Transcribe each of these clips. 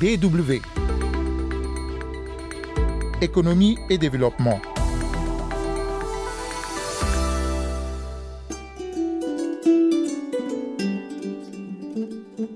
DW. Économie et développement.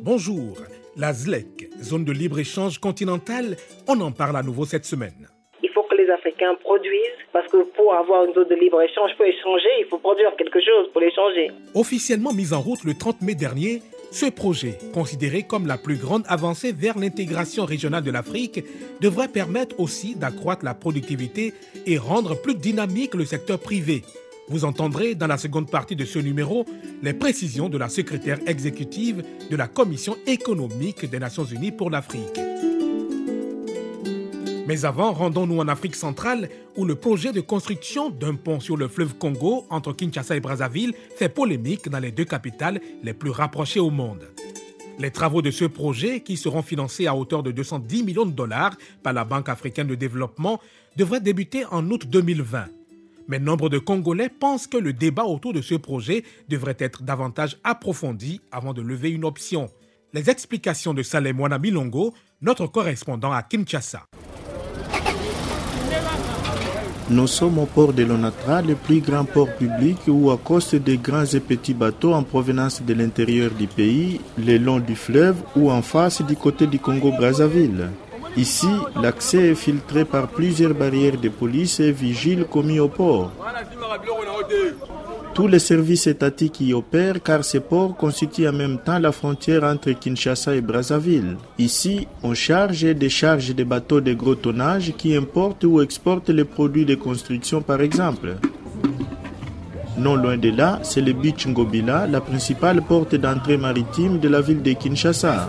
Bonjour, la ZLEC, zone de libre-échange continentale, on en parle à nouveau cette semaine. Il faut que les Africains produisent, parce que pour avoir une zone de libre-échange, pour échanger, il faut produire quelque chose pour l'échanger. Officiellement mis en route le 30 mai dernier, ce projet, considéré comme la plus grande avancée vers l'intégration régionale de l'Afrique, devrait permettre aussi d'accroître la productivité et rendre plus dynamique le secteur privé. Vous entendrez dans la seconde partie de ce numéro les précisions de la secrétaire exécutive de la Commission économique des Nations Unies pour l'Afrique. Mais avant, rendons-nous en Afrique centrale où le projet de construction d'un pont sur le fleuve Congo entre Kinshasa et Brazzaville fait polémique dans les deux capitales les plus rapprochées au monde. Les travaux de ce projet, qui seront financés à hauteur de 210 millions de dollars par la Banque africaine de développement, devraient débuter en août 2020. Mais nombre de Congolais pensent que le débat autour de ce projet devrait être davantage approfondi avant de lever une option. Les explications de Salem Milongo, notre correspondant à Kinshasa. Nous sommes au port de l'Onatra, le plus grand port public où accostent des grands et petits bateaux en provenance de l'intérieur du pays, le long du fleuve ou en face du côté du Congo-Brazzaville. Ici, l'accès est filtré par plusieurs barrières de police et vigiles commis au port. Tous les services étatiques y opèrent car ce port constitue en même temps la frontière entre Kinshasa et Brazzaville. Ici, on charge et décharge des bateaux de gros tonnage qui importent ou exportent les produits de construction par exemple. Non loin de là, c'est le beach Ngobila, la principale porte d'entrée maritime de la ville de Kinshasa.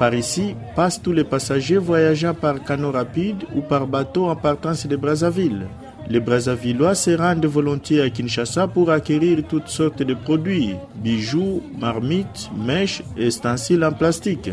Par ici passent tous les passagers voyageant par canot rapide ou par bateau en partance de Brazzaville. Les Brazzavillois se rendent volontiers à Kinshasa pour acquérir toutes sortes de produits, bijoux, marmites, mèches et ustensiles en plastique.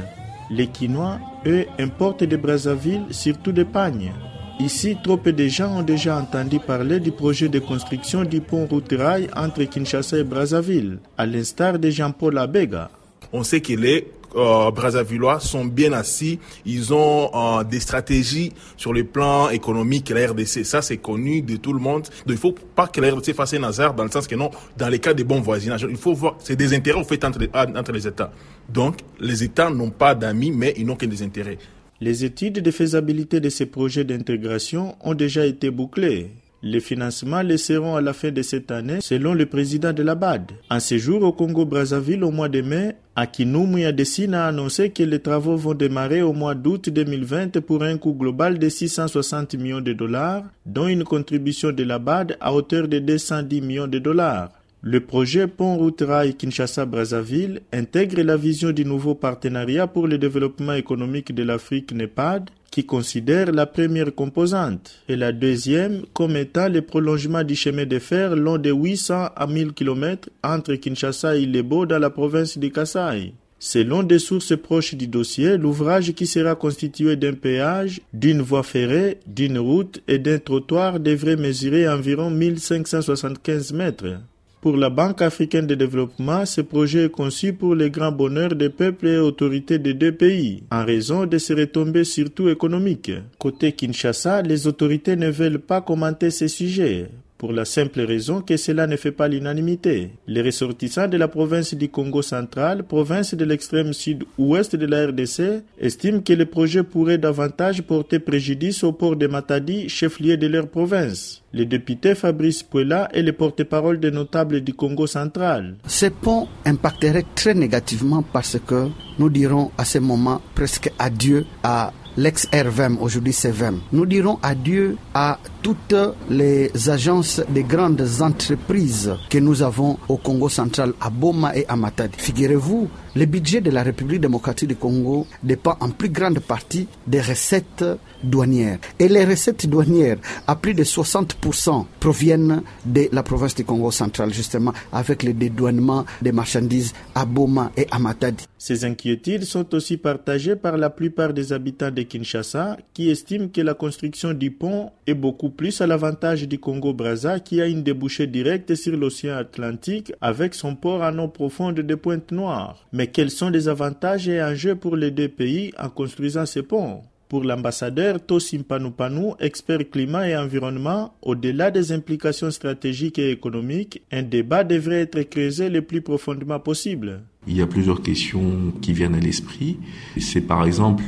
Les Quinois, eux, importent de Brazzaville surtout des pagnes. Ici, trop peu de gens ont déjà entendu parler du projet de construction du pont route-rail entre Kinshasa et Brazzaville, à l'instar de Jean-Paul Abega. On sait qu'il est euh, Brazzavillois sont bien assis. Ils ont euh, des stratégies sur le plan économique, la RDC. Ça, c'est connu de tout le monde. Donc, il faut pas que la RDC fasse un hasard dans le sens que non, dans les cas des bons voisinages, il faut voir, c'est des intérêts en fait entre les, entre les États. Donc, les États n'ont pas d'amis, mais ils n'ont que des intérêts. Les études de faisabilité de ces projets d'intégration ont déjà été bouclées. Les financements les seront à la fin de cette année, selon le président de la BAD. En séjour au Congo-Brazzaville au mois de mai, Akinoum Yadessine a annoncé que les travaux vont démarrer au mois d'août 2020 pour un coût global de 660 millions de dollars, dont une contribution de la BAD à hauteur de 210 millions de dollars. Le projet Pont Route Rail Kinshasa-Brazzaville intègre la vision du nouveau partenariat pour le développement économique de l'Afrique NEPAD qui considère la première composante et la deuxième comme étant le prolongement du chemin de fer long de 800 à 1000 km entre Kinshasa et Lebo dans la province de Kasaï. Selon des sources proches du dossier, l'ouvrage qui sera constitué d'un péage, d'une voie ferrée, d'une route et d'un trottoir devrait mesurer environ 1575 mètres. Pour la Banque africaine de développement, ce projet est conçu pour le grand bonheur des peuples et autorités des deux pays, en raison de ses retombées surtout économiques. Côté Kinshasa, les autorités ne veulent pas commenter ces sujets pour la simple raison que cela ne fait pas l'unanimité. Les ressortissants de la province du Congo central, province de l'extrême sud-ouest de la RDC, estiment que le projet pourrait davantage porter préjudice au port de Matadi, chef-lieu de leur province. Le député Fabrice Puela est le porte-parole des notables du Congo central. Ce pont impacterait très négativement parce que nous dirons à ce moment presque adieu à l'ex-RVM, aujourd'hui CVM. Nous dirons adieu à toutes les agences des grandes entreprises que nous avons au Congo central, à Boma et à Matadi. Figurez-vous, le budget de la République démocratique du Congo dépend en plus grande partie des recettes douanières. Et les recettes douanières, à plus de 60%, proviennent de la province du Congo central, justement, avec le dédouanement des marchandises à Boma et à Matadi. Ces inquiétudes sont aussi partagées par la plupart des habitants de Kinshasa, qui estime que la construction du pont est beaucoup plus à l'avantage du Congo-Brazza, qui a une débouchée directe sur l'océan Atlantique avec son port en eau profonde de Pointe-Noire. Mais quels sont les avantages et enjeux pour les deux pays en construisant ces ponts? Pour l'ambassadeur Tosim Panupanu, expert climat et environnement, au-delà des implications stratégiques et économiques, un débat devrait être creusé le plus profondément possible. Il y a plusieurs questions qui viennent à l'esprit. C'est par exemple,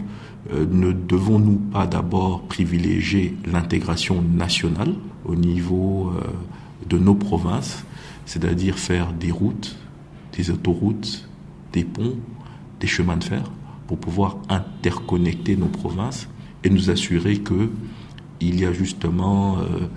euh, ne devons-nous pas d'abord privilégier l'intégration nationale au niveau euh, de nos provinces, c'est-à-dire faire des routes, des autoroutes, des ponts, des chemins de fer pour pouvoir interconnecter nos provinces et nous assurer que il y a justement euh,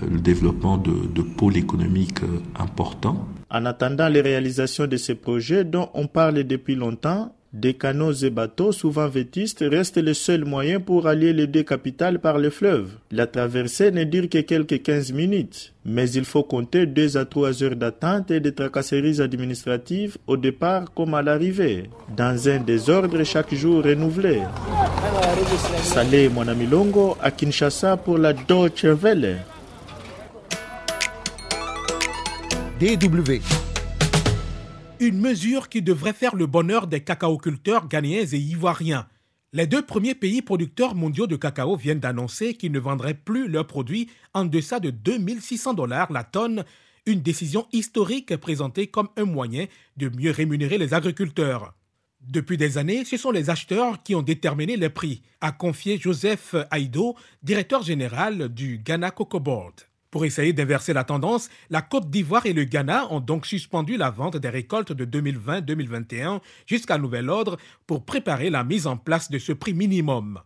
le développement de, pôles économiques euh, importants. En attendant les réalisations de ces projets dont on parle depuis longtemps, des canaux et bateaux, souvent vétustes, restent le seul moyen pour allier les deux capitales par le fleuve. La traversée ne dure que quelques 15 minutes, mais il faut compter deux à trois heures d'attente et de tracasseries administratives au départ comme à l'arrivée, dans un désordre chaque jour renouvelé. Salé Monamilongo à Kinshasa pour la Deutsche Welle. DW une mesure qui devrait faire le bonheur des cacaoculteurs ghanéens et ivoiriens. Les deux premiers pays producteurs mondiaux de cacao viennent d'annoncer qu'ils ne vendraient plus leurs produits en deçà de 2600 dollars la tonne, une décision historique présentée comme un moyen de mieux rémunérer les agriculteurs. Depuis des années, ce sont les acheteurs qui ont déterminé les prix, a confié Joseph Aïdo, directeur général du Ghana Cocoa Board. Pour essayer d'inverser la tendance, la Côte d'Ivoire et le Ghana ont donc suspendu la vente des récoltes de 2020-2021 jusqu'à nouvel ordre pour préparer la mise en place de ce prix minimum.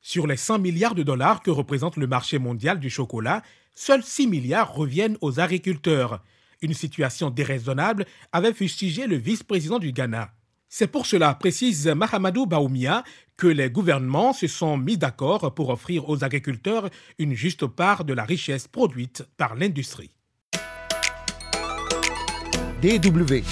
Sur les 100 milliards de dollars que représente le marché mondial du chocolat, seuls 6 milliards reviennent aux agriculteurs. Une situation déraisonnable avait fustigé le vice-président du Ghana. C'est pour cela, précise Mahamadou Baoumia, que les gouvernements se sont mis d'accord pour offrir aux agriculteurs une juste part de la richesse produite par l'industrie. DW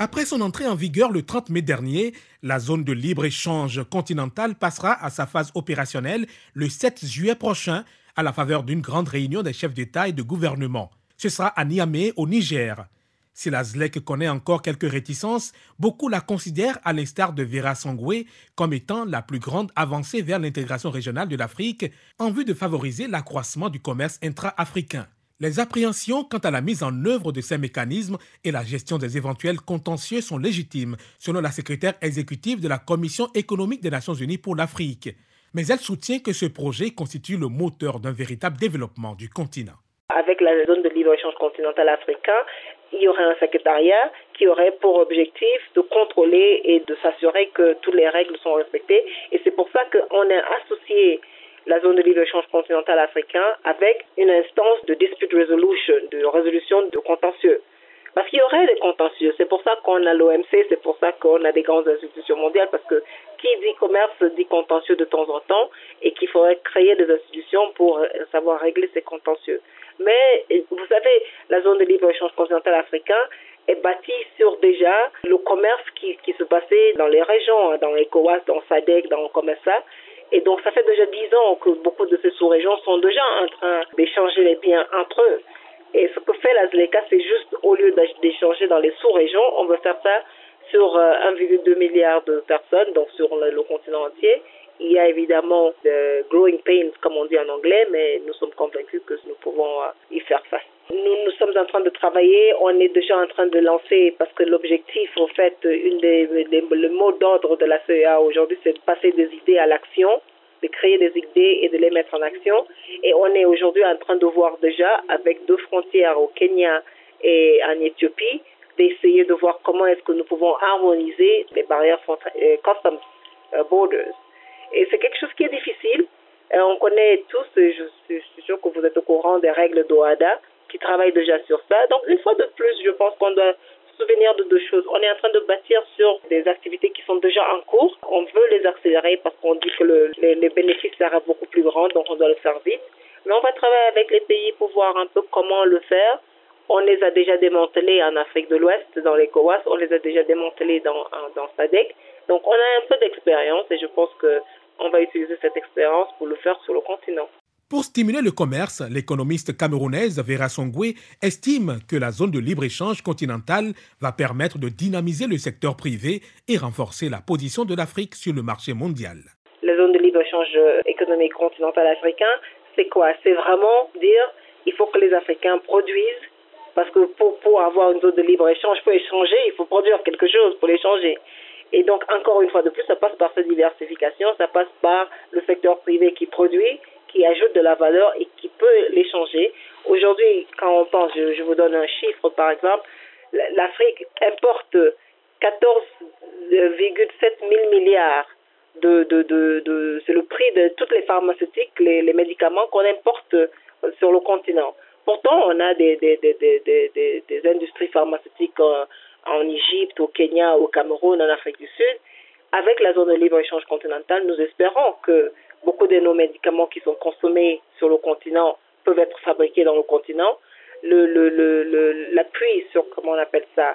après son entrée en vigueur le 30 mai dernier, la zone de libre-échange continentale passera à sa phase opérationnelle le 7 juillet prochain à la faveur d'une grande réunion des chefs d'État et de gouvernement. Ce sera à Niamey, au Niger. Si la ZLEC connaît encore quelques réticences, beaucoup la considèrent, à l'instar de Vera Sangwe, comme étant la plus grande avancée vers l'intégration régionale de l'Afrique en vue de favoriser l'accroissement du commerce intra-africain. Les appréhensions quant à la mise en œuvre de ces mécanismes et la gestion des éventuels contentieux sont légitimes, selon la secrétaire exécutive de la Commission économique des Nations Unies pour l'Afrique. Mais elle soutient que ce projet constitue le moteur d'un véritable développement du continent. Avec la zone de libre-échange continental africain, il y aurait un secrétariat qui aurait pour objectif de contrôler et de s'assurer que toutes les règles sont respectées. Et c'est pour ça qu'on a associé la zone de libre-échange continental africain avec une instance de dispute resolution, de résolution de contentieux. Parce qu'il y aurait des contentieux. C'est pour ça qu'on a l'OMC, c'est pour ça qu'on a des grandes institutions mondiales, parce que qui dit commerce dit contentieux de temps en temps, et qu'il faudrait créer des institutions pour savoir régler ces contentieux. Mais vous savez, la zone de libre-échange continental africain est bâtie sur déjà le commerce qui, qui se passait dans les régions, hein, dans l'ECOWAS, dans SADEC, dans comme ça. Et donc, ça fait déjà dix ans que beaucoup de ces sous-régions sont déjà en train d'échanger les biens entre eux. Et ce que fait la ZLECA, c'est juste, au lieu d'échanger dans les sous-régions, on veut faire ça sur 1,2 euh, milliard de personnes, donc sur le continent entier. Il y a évidemment de growing pains, comme on dit en anglais, mais nous sommes convaincus que nous pouvons euh, y faire face. Nous, sommes en train de travailler, on est déjà en train de lancer, parce que l'objectif, en fait, le mot d'ordre de la CEA aujourd'hui, c'est de passer des idées à l'action, de créer des idées et de les mettre en action. Et on est aujourd'hui en train de voir déjà, avec deux frontières au Kenya et en Éthiopie, d'essayer de voir comment est-ce que nous pouvons harmoniser les barrières euh, customs euh, borders et c'est quelque chose qui est difficile. Euh, on connaît tous, je suis sûr que vous êtes au courant des règles d'OADA qui travaillent déjà sur ça. Donc, une fois de plus, je pense qu'on doit se souvenir de deux choses. On est en train de bâtir sur des activités qui sont déjà en cours. On veut les accélérer parce qu'on dit que le, les, les bénéfices seraient beaucoup plus grands, donc on doit le faire vite. Mais on va travailler avec les pays pour voir un peu comment le faire On les a déjà démantelés en Afrique de l'Ouest, dans les COAS, on les a déjà démantelés dans, dans SADEC. Donc on a un peu d'expérience et je pense qu'on va utiliser cette expérience pour le faire sur le continent. Pour stimuler le commerce, l'économiste camerounaise Vera Songwe estime que la zone de libre-échange continentale va permettre de dynamiser le secteur privé et renforcer la position de l'Afrique sur le marché mondial. La zone de libre-échange économique continentale africain, c'est quoi? C'est vraiment dire il faut que les Africains produisent parce que pour, pour avoir une zone de libre-échange, pour échanger, il faut produire quelque chose pour l'échanger. Et donc, encore une fois de plus, ça passe par cette diversification, ça passe par le secteur privé qui produit qui ajoute de la valeur et qui peut l'échanger. Aujourd'hui, quand on pense, je, vous donne un chiffre par exemple, l'Afrique importe 14,7 000 milliards de, de, de, de c'est le prix de toutes les pharmaceutiques, les, les médicaments qu'on importe sur le continent. Pourtant, on a des, des, des, des, des industries pharmaceutiques en, Égypte, au Kenya, au Cameroun, en Afrique du Sud. Avec la zone de libre-échange continentale, nous espérons que Beaucoup de nos médicaments qui sont consommés sur le continent peuvent être fabriqués dans le continent. Le, le, le, l'appui sur, comment on appelle ça,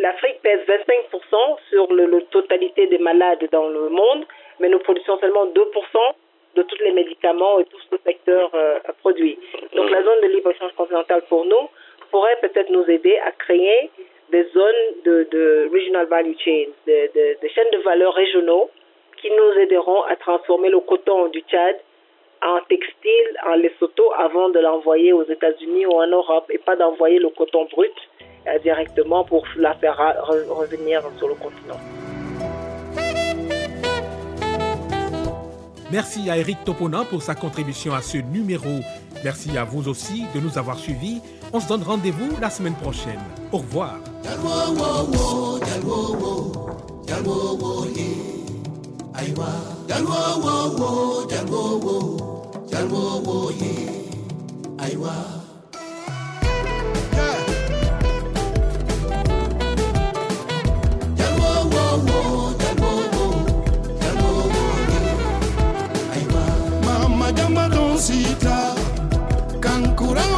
l'Afrique pèse 25% sur la totalité des malades dans le monde, mais nous produisons seulement 2% de tous les médicaments et tout ce secteur euh, produit. Donc la zone de libre-échange continentale pour nous pourrait peut-être nous aider à créer des zones de, de regional value chains, des de, chaînes de valeur régionaux qui nous aideront à transformer le coton du Tchad en textile en Lesotho avant de l'envoyer aux États-Unis ou en Europe et pas d'envoyer le coton brut euh, directement pour la faire revenir sur le continent. Merci à Eric Topona pour sa contribution à ce numéro. Merci à vous aussi de nous avoir suivis. On se donne rendez-vous la semaine prochaine. Au revoir. Sita cancurán